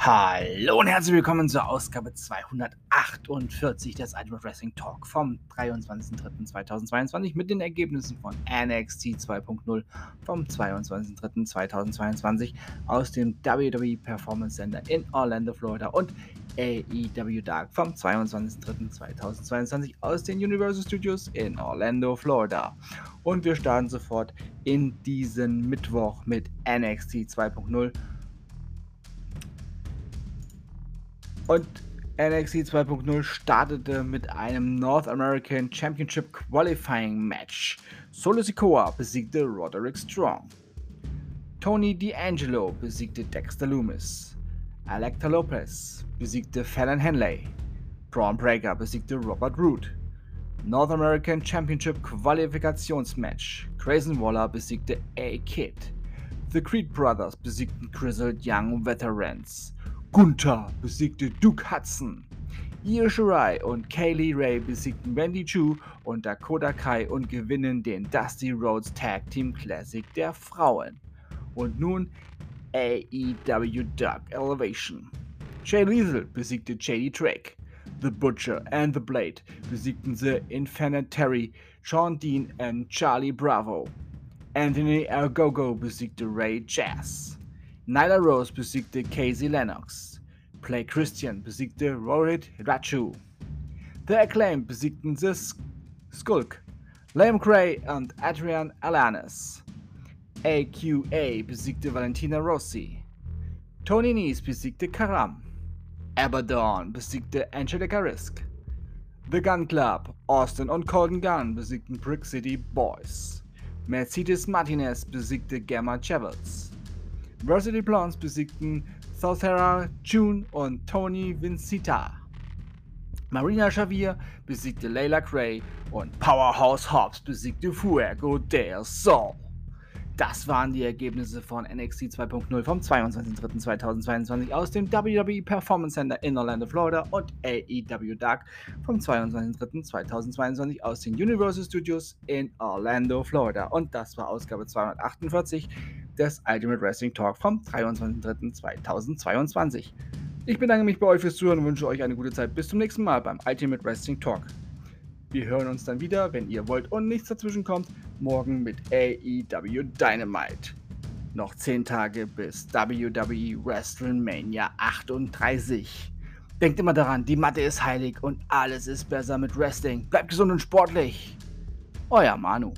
Hallo und herzlich willkommen zur Ausgabe 248 des Ultimate Wrestling Talk vom 23.03.2022 mit den Ergebnissen von NXT 2.0 vom 22.03.2022 aus dem WWE Performance Center in Orlando, Florida und AEW Dark vom 22.03.2022 aus den Universal Studios in Orlando, Florida. Und wir starten sofort in diesen Mittwoch mit NXT 2.0 Und NXT 2.0 startete mit einem North American Championship Qualifying Match. Solo Sikoa besiegte Roderick Strong. Tony D'Angelo besiegte Dexter Loomis. Alecta Lopez besiegte Fallon Henley. Braun Breaker besiegte Robert Root. North American Championship Qualifikationsmatch. Grayson Waller besiegte A-Kid. The Creed Brothers besiegten Grizzled Young Veterans. Gunther besiegte Duke Hudson. Io Shirai und Kaylee Ray besiegten Wendy Chu und Dakota Kai und gewinnen den Dusty Rhodes Tag Team Classic der Frauen. Und nun AEW Dark Elevation. Jay Liesel besiegte JD Drake. The Butcher and The Blade besiegten The Infinite Terry, Sean Dean und Charlie Bravo. Anthony Algogo besiegte Ray Jazz. Nyla Rose besiegte Casey Lennox. Play Christian besiegte Rohit Rachu. The Acclaim besiegten The Skulk, Liam Gray und Adrian Alanis. AQA besiegte Valentina Rossi. Tony Nese besiegte Karam. Abaddon besiegte Angelica Risk. The Gun Club, Austin und Colton Gunn besiegten Brick City Boys. Mercedes Martinez besiegte Gamma Chavez. Varsity Blondes besiegten Southera June und Tony Vincita. Marina Xavier besiegte Layla Gray und Powerhouse Hobbs besiegte Fuego del Sol. Das waren die Ergebnisse von NXT 2.0 vom 22.03.2022 aus dem WWE Performance Center in Orlando, Florida und AEW Dark vom 22.03.2022 aus den Universal Studios in Orlando, Florida. Und das war Ausgabe 248 des Ultimate Wrestling Talk vom 23.03.2022. Ich bedanke mich bei euch fürs Zuhören und wünsche euch eine gute Zeit. Bis zum nächsten Mal beim Ultimate Wrestling Talk. Wir hören uns dann wieder, wenn ihr wollt und nichts dazwischen kommt, morgen mit AEW Dynamite. Noch 10 Tage bis WWE WrestleMania 38. Denkt immer daran, die Matte ist heilig und alles ist besser mit Wrestling. Bleibt gesund und sportlich. Euer Manu.